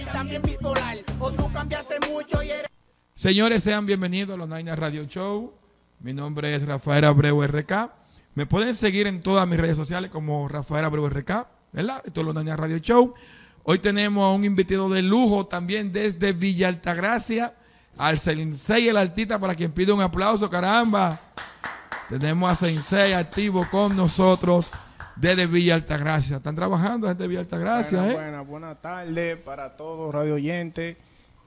y también bipolar. Cambiaste mucho. Señores, sean bienvenidos a los Naina Radio Show. Mi nombre es Rafael Abreu RK. Me pueden seguir en todas mis redes sociales como Rafael Abreu RK, ¿verdad? Esto es los Radio Show. Hoy tenemos a un invitado de lujo también desde Villa Altagracia, al Sensei el Altita, para quien pide un aplauso, caramba. Tenemos a Sensei activo con nosotros desde Villa Altagracia. Están trabajando desde Villa Altagracia, Buenas, ¿eh? buenas, buenas tardes para todos radio oyentes.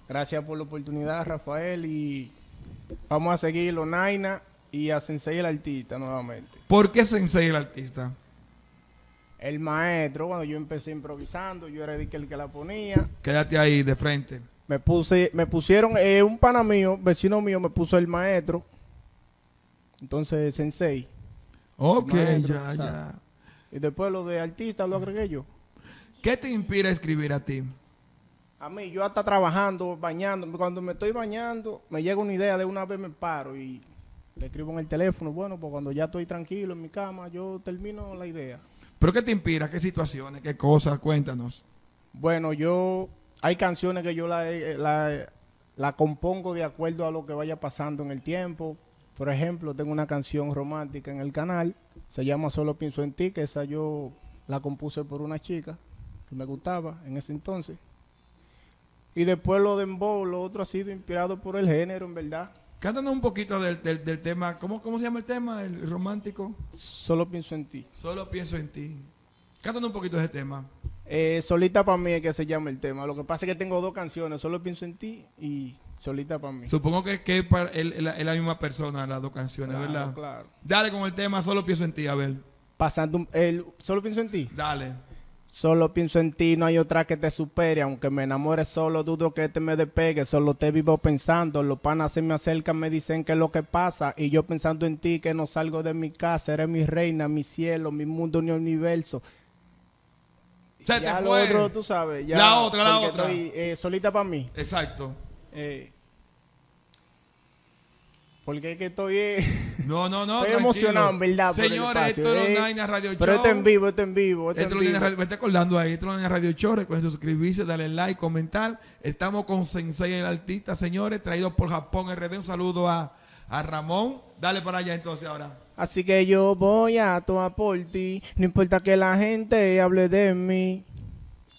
Gracias por la oportunidad, Rafael. Y vamos a seguir los Naina y a Sensei el Artista nuevamente. ¿Por qué Sensei el Artista? El maestro, cuando yo empecé improvisando, yo era que el que la ponía. Quédate ahí de frente. Me puse, me pusieron, eh, un pana mío, vecino mío, me puso el maestro. Entonces, Sensei. Ok, Maestro, ya, o sea, ya. Y después lo de artista lo agregué yo. ¿Qué te inspira a escribir a ti? A mí, yo hasta trabajando, bañando, cuando me estoy bañando, me llega una idea, de una vez me paro y le escribo en el teléfono. Bueno, pues cuando ya estoy tranquilo en mi cama, yo termino la idea. ¿Pero qué te inspira? ¿Qué situaciones? ¿Qué cosas? Cuéntanos. Bueno, yo, hay canciones que yo la, la, la compongo de acuerdo a lo que vaya pasando en el tiempo. Por ejemplo, tengo una canción romántica en el canal, se llama Solo pienso en ti, que esa yo la compuse por una chica que me gustaba en ese entonces. Y después lo de Dembow, lo otro ha sido inspirado por el género, en verdad. Cántanos un poquito del, del- del tema. ¿Cómo, ¿Cómo se llama el tema? El romántico. Solo pienso en ti. Solo pienso en ti. Cántanos un poquito de ese tema. Eh, Solita para mí es que se llama el tema. Lo que pasa es que tengo dos canciones, Solo pienso en ti y Solita para mí. Supongo que, que es, para- la- es la misma persona las dos canciones, Claro, ¿verdad? claro. Dale con el tema Solo pienso en ti, a ver. Pasando el Solo pienso en ti. Dale. Solo pienso en ti, no hay otra que te supere. Aunque me enamore solo, dudo que te me despegue. Solo te vivo pensando. Los panas se me acercan, me dicen que es lo que pasa. Y yo pensando en ti, que no salgo de mi casa. Eres mi reina, mi cielo, mi mundo, mi universo. Se ya te lo fue. otro, tú sabes. ya, La otra, la otra. estoy, eh, solita para mí. Exacto. Eh, porque es que estoy... eh, No, no, no. Estoy tranquilo. emocionado, en verdad, Señores, esto es Naina Radio pero Show. este en vivo, este en vivo, este Esto en vivo. radio- me está acordando ahí, esto lo tiene Radio Show, recuerden suscribirse, darle like, comentar. Estamos con Sensei el artista, señores, traído por Japón RD. Un saludo a, a Ramón. Dale para allá entonces ahora. Así que yo voy a tomar por ti, no importa que la gente hable de mí.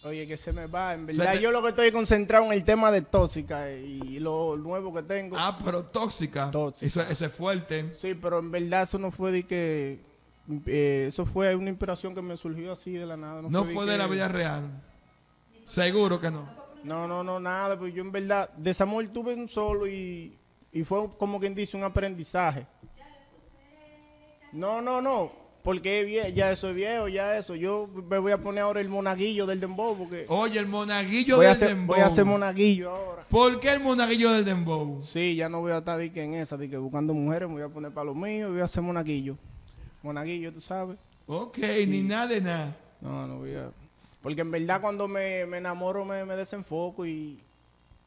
Oye, que se me va, en verdad. Te- Yo lo que estoy concentrado en el tema de tóxica y lo nuevo que tengo. Ah, pero tóxica. Tóxica. Eso, eso es fuerte. Sí, pero en verdad eso no fue de que... eh, eso fue una inspiración que me surgió así de la nada. No, fue de que- la vida real. Seguro que no. No, no, no, nada. Pues yo en verdad, desamor tuve un solo y, y fue como quien dice un aprendizaje. No, no, no. Porque ya eso es viejo, ya eso. Yo me voy a poner ahora el monaguillo del dembow porque Oye, el monaguillo del hacer, dembow. voy a hacer monaguillo ahora. ¿Por qué el monaguillo del dembow? Sí, ya no voy a estar de que en esa, de que buscando mujeres, me voy a poner para lo mío y voy a hacer monaguillo. Monaguillo, tú sabes. Ok, ni nada de nada. No, no voy a... Porque en verdad cuando me, me enamoro me, me desenfoco y,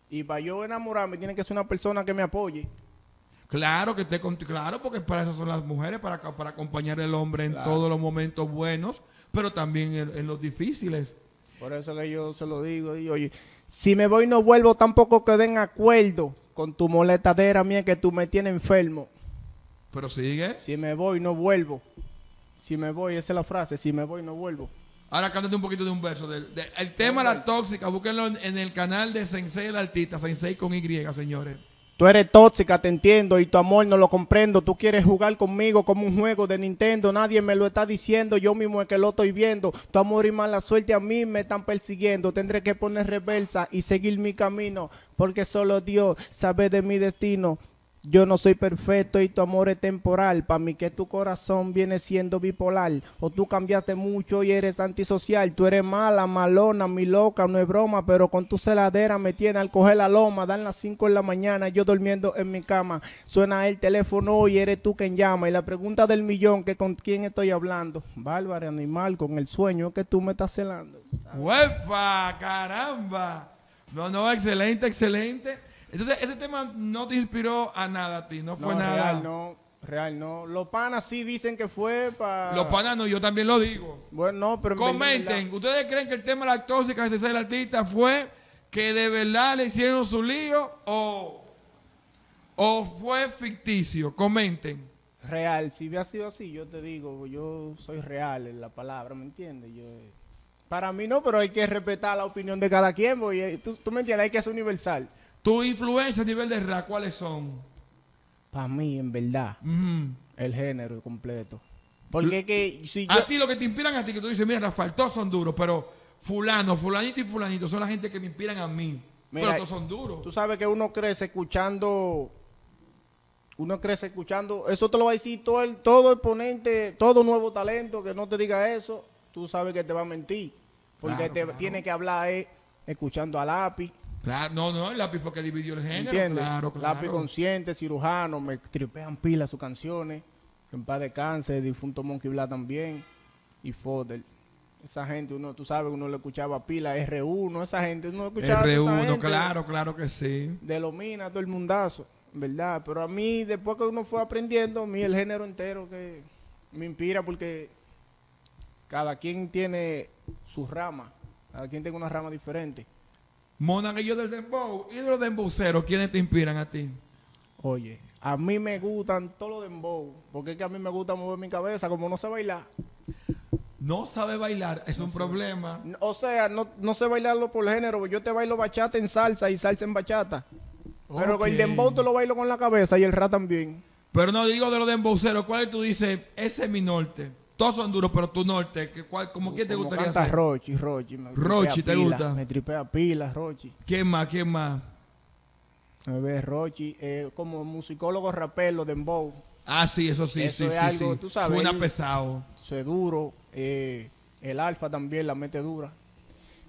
y para yo enamorarme tiene que ser una persona que me apoye. Claro que esté con, claro, porque para eso son las mujeres, para, para acompañar al hombre en Claro. todos los momentos buenos, pero también en, en los difíciles. Por eso que yo se lo digo. Y oye, si me voy no vuelvo, tampoco quedé en acuerdo con tu moletadera mía que tú me tienes enfermo. Pero sigue. Si me voy no vuelvo. Si me voy, esa es la frase, si me voy no vuelvo. Ahora cántate un poquito de un verso. del- de- el tema La Tóxica, búsquenlo en, en el canal de Sensei el Artista, Sensei con Y, señores. Tú eres tóxica, te entiendo, y tu amor no lo comprendo. Tú quieres jugar conmigo como un juego de Nintendo. Nadie me lo está diciendo, yo mismo es que lo estoy viendo. Tu amor y mala suerte a mí me están persiguiendo. Tendré que poner reversa y seguir mi camino, porque solo Dios sabe de mi destino. Yo no soy perfecto y tu amor es temporal. Para mí que tu corazón viene siendo bipolar. O tú cambiaste mucho y eres antisocial. Tú eres mala, malona, mi loca, no es broma. Pero con tu celadera me tiene al coger la loma. Dan las 5 en la mañana, yo durmiendo en mi cama. Suena el teléfono y eres tú quien llama. Y la pregunta del millón, que con quién estoy hablando. Bárbara, animal, con el sueño que tú me estás celando. ¡Huepa! ¡Caramba! No, no, excelente, excelente. Entonces, ese tema no te inspiró a nada a ti, no fue no, nada. real no, real no. Los panas sí dicen que fue para... Los panas no, yo también lo digo. Bueno, no, pero... Comenten, ¿ustedes creen que el tema de la tóxica de el artista fue que de verdad le hicieron su lío o, o fue ficticio? Comenten. Real, si hubiera sido así, yo te digo, yo soy real en la palabra, ¿me entiendes? Yo, para mí no, pero hay que respetar la opinión de cada quien, porque, eh, tú, tú me entiendes, hay que ser universal. ¿Tu influencia a nivel de rap cuáles son? Para mí, en verdad, el género completo. Porque es que si yo... A ti lo que te inspiran a ti, que tú dices, mira, Rafael, todos son duros, pero fulano, fulanito y fulanito son la gente que me inspiran a mí. Mira, pero todos son duros. Tú sabes que uno crece escuchando, uno crece escuchando, eso te lo va a decir todo el, todo exponente, todo nuevo talento que no te diga eso, tú sabes que te va a mentir. Porque Claro, te claro. tiene que hablar eh, escuchando a lápiz, Claro, no, no, el lápiz fue que dividió el género. ¿entiendes? Claro, claro. Lápiz consciente, cirujano, me tripean pilas sus canciones, que en paz descanse, difunto Monkey Black también, y Fodel. Esa gente, uno, tú sabes, uno le escuchaba pila, R1, esa gente, uno escuchaba a esa R1, gente. claro, claro que sí. de lo mina todo el mundazo, ¿verdad? Pero a mí, después que uno fue aprendiendo, a mí el género entero que me inspira porque cada quien tiene su rama, cada quien tiene una rama diferente. Monaguillo del Dembow y de los Dembowceros, ¿quiénes te inspiran a ti? Oye, a mí me gustan todos los dembow, porque es que a mí me gusta mover mi cabeza, como no sé bailar. No sabe bailar, es un problema. O sea, no, no sé bailarlo por género, yo te bailo bachata en salsa y salsa en bachata. Pero con el dembow te lo bailo con la cabeza y el rap también. Pero no digo de los Dembowceros, ¿cuál tú dices? Ese es mi norte. Todos son duros, pero tu norte, ¿qué, cuál, como quién te gustaría canta ser? Rochi, Rochi. me Rochi, ¿te pila, gusta? Me tripea pilas, Rochi. ¿Quién más? ¿Quién más? Me ve Rochi, eh, como musicólogo rapero, dembow. Ah, sí, eso sí, Eso sí, es sí, algo, sí. tú sabes, Suena pesado. Se duro. eh, el alfa también la mete dura.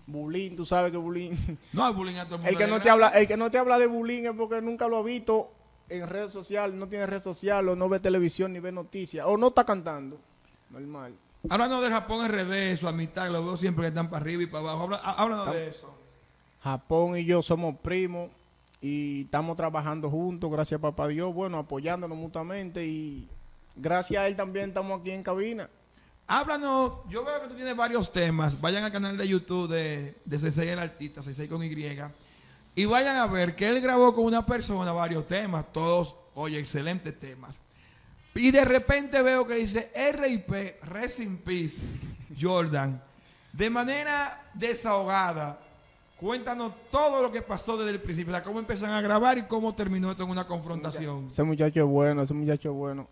Bulín, tú sabes que Bulín. No hay bullying a todo el mundo. el que no te habla, el que no te habla de Bulín es porque nunca lo ha visto en red social, no tiene red social, o no ve televisión ni ve noticias, o no está cantando. Normal. Hablando del Japón al revés, su amistad, lo veo siempre que están para arriba y para abajo. Habla, há- háblanos de eso. Japón y yo somos primos y estamos trabajando juntos, gracias a papá Dios, bueno, apoyándonos mutuamente y gracias a él también estamos aquí en cabina. Háblanos, yo veo que tú tienes varios temas. Vayan al canal de YouTube de, de C6 el artista, C6 con Y. Y vayan a ver que él grabó con una persona varios temas, todos, oye, excelentes temas. Y de repente veo que dice RIP, Rest in Peace, Jordan. De manera desahogada, cuéntanos todo lo que pasó desde el principio, cómo empezaron a grabar y cómo terminó esto en una confrontación. Ese muchacho es bueno, ese muchacho es bueno.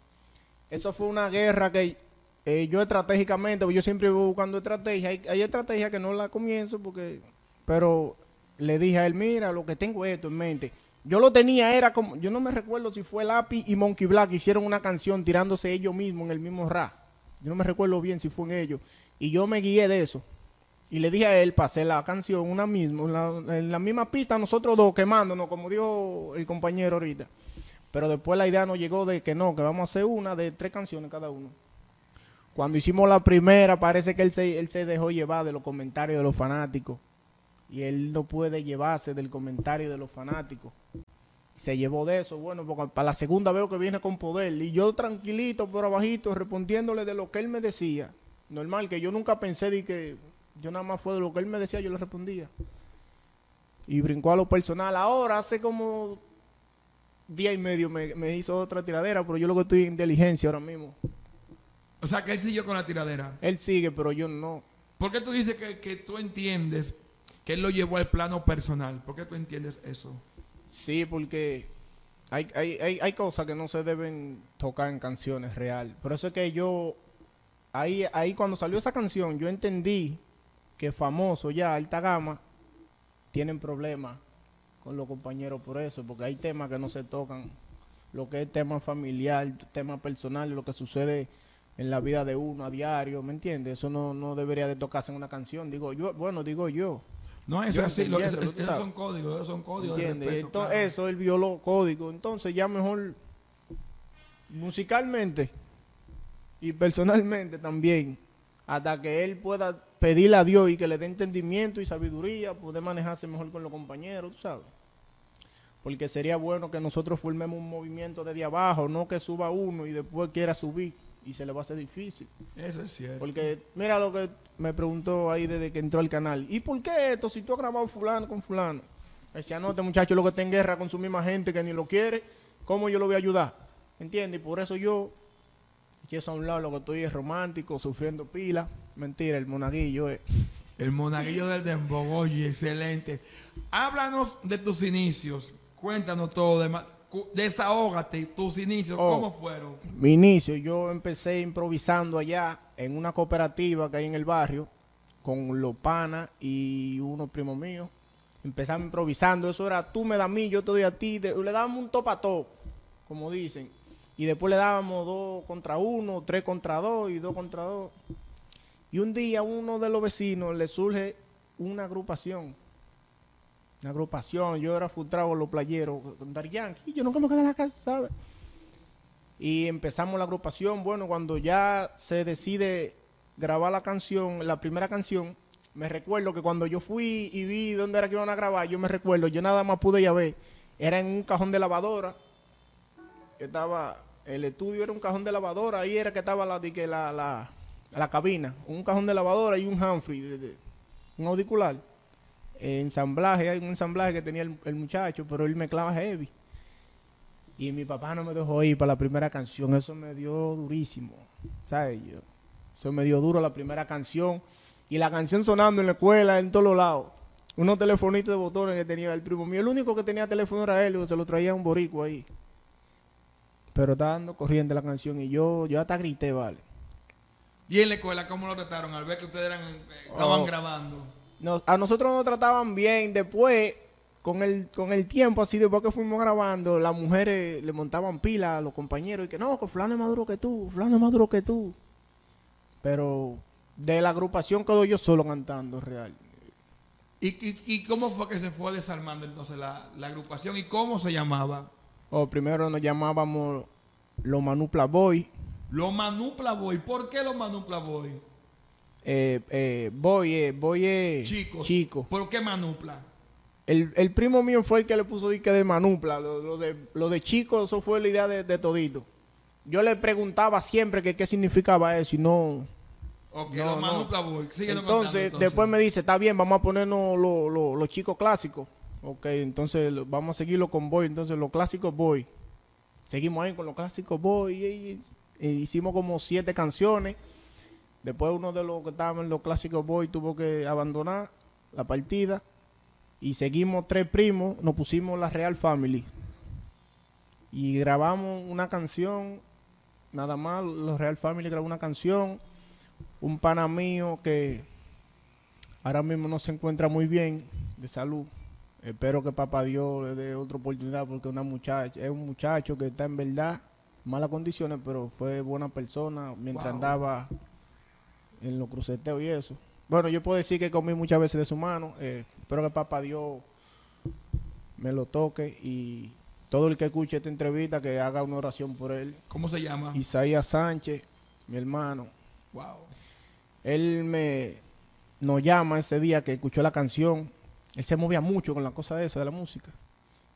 Eso fue una guerra que eh, yo estratégicamente, yo siempre voy buscando estrategia, hay, hay estrategias que no la comienzo porque, pero le dije a él, mira, lo que tengo es esto en mente. Yo lo tenía, era como, yo no me recuerdo si fue Lápiz y Monkey Black hicieron una canción tirándose ellos mismos en el mismo rap. Yo no me recuerdo bien si fue en ellos. Y yo me guié de eso. Y le dije a él, pasé la canción una misma, la, en la misma pista, nosotros dos quemándonos, como dijo el compañero ahorita. Pero después la idea nos llegó de que no, que vamos a hacer una de tres canciones cada uno. Cuando hicimos la primera, parece que él se, él se dejó llevar de los comentarios de los fanáticos. Y él no puede llevarse del comentario de los fanáticos. Se llevó de eso, bueno, porque para la segunda veo que viene con poder. Y yo tranquilito, por abajito, respondiéndole de lo que él me decía. Normal, que yo nunca pensé de que yo nada más fue de lo que él me decía, yo le respondía. Y brincó a lo personal. Ahora, hace como día y medio me, me hizo otra tiradera, pero yo lo que estoy en diligencia ahora mismo. O sea, que él siguió con la tiradera. Él sigue, pero yo no. ¿Por qué tú dices que, que tú entiendes que él lo llevó al plano personal? ¿Por qué tú entiendes eso? Sí, porque hay, hay, hay, hay cosas que no se deben tocar en canciones real. Por eso es que yo, ahí, ahí cuando salió esa canción, yo entendí que famoso ya, alta gama, tienen problemas con los compañeros por eso, porque hay temas que no se tocan. Lo que es tema familiar, tema personal, lo que sucede en la vida de uno a diario, ¿me entiendes? Eso no, no debería de tocarse en una canción, digo yo, bueno, digo yo. No, eso es así. eso- esos sabes. son códigos, esos son códigos. Eso, él violó código. Entonces, ya mejor musicalmente y personalmente también, hasta que él pueda pedirle a Dios y que le dé entendimiento y sabiduría, poder manejarse mejor con los compañeros, tú sabes. Porque sería bueno que nosotros formemos un movimiento desde abajo, no que suba uno y después quiera subir. Y se le va a hacer difícil. Eso es cierto. Porque mira lo que me preguntó ahí desde que entró al canal. ¿Y por qué esto si tú has grabado fulano con fulano? Decía, no, este muchacho lo que está en guerra con su misma gente que ni lo quiere, ¿cómo yo lo voy a ayudar? ¿Entiendes? Y por eso yo, y eso a un lado lo que estoy es romántico, sufriendo pila. Mentira, el monaguillo es. El monaguillo del Dembow, oye, excelente. Háblanos de tus inicios. Cuéntanos todo. De ma- cu- desahógate, tus inicios, Oh. ¿cómo fueron? Mi inicio, yo empecé improvisando allá en una cooperativa que hay en el barrio con los panas y unos primos míos. Empezamos improvisando, eso era tú me das a mí, yo te doy a ti, le dábamos un top a top, como dicen. Y después le dábamos dos contra uno, tres contra dos y dos contra dos. Y un día a uno de los vecinos le surge una agrupación. Una agrupación, yo era frustrado los playeros, Daddy Yankee, yo nunca me quedé en la casa, ¿sabes? Y empezamos la agrupación. Bueno, cuando ya se decide grabar la canción, la primera canción, me recuerdo que cuando yo fui y vi dónde era que iban a grabar, yo me recuerdo, yo nada más pude ya ver, era en un cajón de lavadora. que Estaba, el estudio era un cajón de lavadora, ahí era que estaba la, la, la, la cabina, un cajón de lavadora y un Humphrey, un auricular. Ensamblaje, hay un ensamblaje que tenía el, el muchacho, pero él mezclaba heavy. Y mi papá no me dejó ir para la primera canción. Eso me dio durísimo. ¿Sabes? Yo, eso me dio duro la primera canción. Y la canción sonando en la escuela, en todos los lados. Unos telefonitos de botones que tenía el primo mío. El único que tenía teléfono era él, se lo traía un borico ahí. Pero estaba dando corriente la canción y yo, yo hasta grité, vale. ¿Y en la escuela cómo lo trataron al ver que ustedes eran, eh, estaban Oh. grabando? Nos- a nosotros nos trataban bien. Después, con el, con el tiempo, así después que fuimos grabando, las mujeres le montaban pila a los compañeros y que no, que fulano es más duro que tú, fulano es más duro que tú. Pero de la agrupación quedo yo solo cantando, real. ¿Y, y, y cómo fue que se fue desarmando entonces la, la agrupación y cómo se llamaba? O primero nos llamábamos los Manupla Boy. Los Manupla Boy. ¿Por qué los Manupla Boy? Eh, eh, boy, eh, boy es Chicos. chico. ¿Por qué Manupla? El, el primo mío fue el que le puso dique de manupla. Lo, lo de, lo de chico, eso fue la idea de, de todito. Yo le preguntaba siempre que qué significaba eso y no... Ok, No, no. Manupla Boy. Entonces, contando, después me dice, está bien, vamos a ponernos los lo- los chicos clásicos. Ok, entonces vamos a seguirlo con Boy. Entonces, los clásicos Boy. Seguimos ahí con los clásicos Boy. Y, y- y hicimos como siete canciones. Después uno de los que estaban en los clásicos Boy tuvo que abandonar la partida. Y seguimos tres primos, nos pusimos la Real Family. Y grabamos una canción, nada más, los Real Family grabó una canción. Un pana mío que ahora mismo no se encuentra muy bien de salud. Espero que papá Dios le dé otra oportunidad porque una muchacha, es un muchacho que está en verdad en malas condiciones, pero fue buena persona mientras Wow. andaba en los cruceteos y eso. Bueno, yo puedo decir que comí muchas veces de su mano. eh, espero que papá Dios me lo toque y todo el que escuche esta entrevista que haga una oración por él. ¿Cómo se llama? Isaías Sánchez, mi hermano, Wow. él me nos llama ese día que escuchó la canción. Él se movía mucho con la cosa de esa, de la música.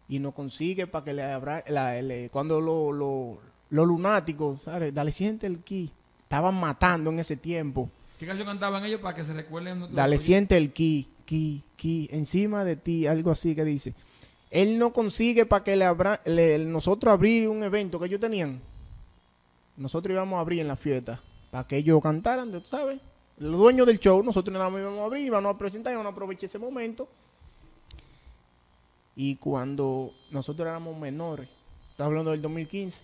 Y nos consigue para que le abra, la- le- cuando lo- lo- los lunáticos, ¿sabes? Dale, siente el ki. Estaban matando en ese tiempo. ¿Qué canción cantaban ellos para que se recuerden? Dale, siente el ki, ki, ki, encima de ti, algo así que dice. Él no consigue para que le abra, le- nosotros abrir un evento que ellos tenían. Nosotros íbamos a abrir en la fiesta para que ellos cantaran, tú ¿sabes? Los dueños del show, nosotros nada más íbamos a abrir, íbamos a presentar, íbamos a aprovechar ese momento. Y cuando nosotros éramos menores, estamos hablando del 2015,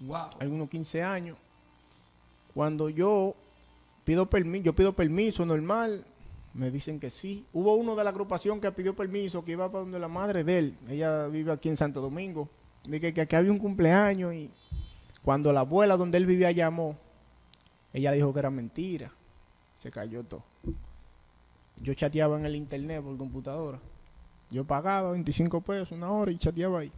Wow. algunos 15 años, cuando yo pido permiso, yo pido permiso normal, me dicen que sí. Hubo uno de la agrupación que pidió permiso, que iba para donde la madre de él, ella vive aquí en Santo Domingo, de que, que aquí había un cumpleaños y cuando la abuela donde él vivía llamó, ella dijo que era mentira, se cayó todo. Yo chateaba en el internet por computadora. Yo pagaba 25 pesos una hora y chateaba ahí.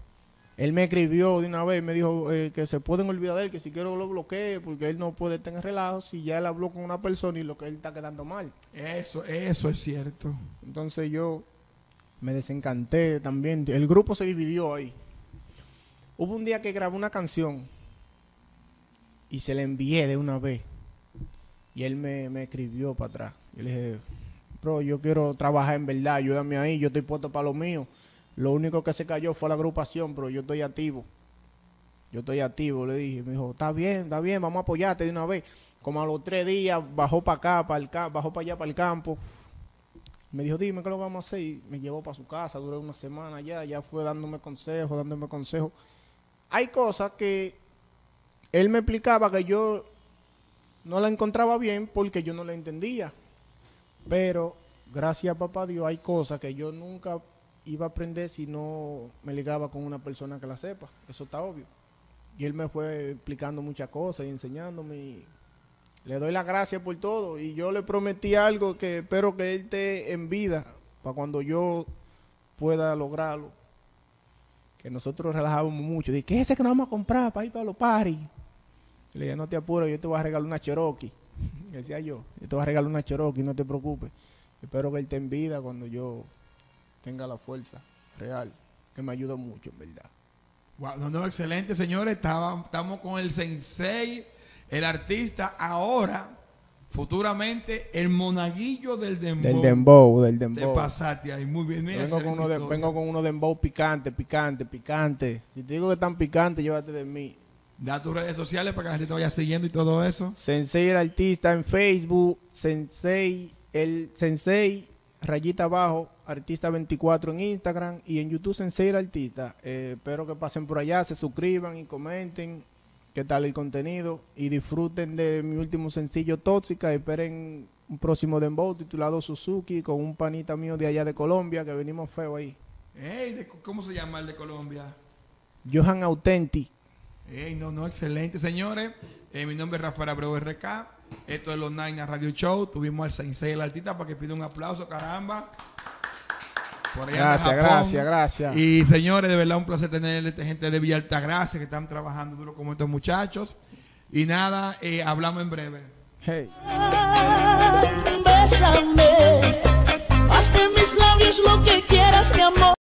Él me escribió de una vez, me dijo eh, que se pueden olvidar de él, que si quiero lo bloquee, porque él no puede tener relajo si ya él habló con una persona y lo que él está quedando mal. Eso, eso es cierto. Entonces yo me desencanté también. El grupo se dividió ahí. Hubo un día que grabé una canción y se le envié de una vez. Y él me, me escribió para atrás. Yo le dije, bro, yo quiero trabajar en verdad, ayúdame ahí, yo estoy puesto para lo mío. Lo único que se cayó fue la agrupación, pero yo estoy activo. Yo estoy activo, le dije. Me dijo, está bien, está bien, vamos a apoyarte de una vez. Como a los tres días bajó para acá, para el bajó para allá, para el campo. Me dijo, dime qué lo vamos a hacer. Y me llevó para su casa, duró una semana allá, ya fue dándome consejos, dándome consejos. Hay cosas que él me explicaba que yo no la encontraba bien porque yo no la entendía. Pero gracias a papá Dios hay cosas que yo nunca iba a aprender si no me ligaba con una persona que la sepa. Eso está obvio. Y él me fue explicando muchas cosas y enseñándome. le doy las gracias por todo. Y yo le prometí algo que espero que él esté en vida para cuando yo pueda lograrlo. Que nosotros relajábamos mucho. Dije, ¿qué es ese que nos vamos a comprar para ir para los paris? Le dije, no te apures, yo te voy a regalar una Cherokee. Decía yo, yo te voy a regalar una Cherokee, no te preocupes. Espero que él esté en vida cuando yo tenga la fuerza real, que me ayuda mucho, en verdad. Wow, no, no, excelente, señores. estamos con el sensei, el artista, ahora, futuramente, el monaguillo del dembow. Del dembow, del dembow. Te pasaste ahí, muy bien. vengo, con uno de, vengo con uno dembow picante, picante, picante. Si te digo que tan picante, llévate de mí. Da tus redes sociales para que la gente te vaya siguiendo y todo eso. Sensei el artista en Facebook, Sensei el Sensei rayita abajo, artista 24 en Instagram y en YouTube Sensei artista. Eh, espero que pasen por allá, se suscriban y comenten qué tal el contenido y disfruten de mi último sencillo Tóxica. Esperen un próximo dembow titulado Suzuki con un panita mío de allá de Colombia que venimos feo ahí. ¿Cómo se llama el de Colombia? Johan Authentic. Ey, no, no, excelente, señores. Eh, mi nombre es Rafael Abreu RK. Esto es los Nine Radio Show. Tuvimos al Sensei el artista para que pida un aplauso, caramba. Gracias, gracias, gracias. Y señores, de verdad un placer tener esta gente de Villa Altagracia que están trabajando duro como estos muchachos. Y nada, eh, hablamos en breve. Hey. Bésame, hazte mis labios lo que quieras, mi amor.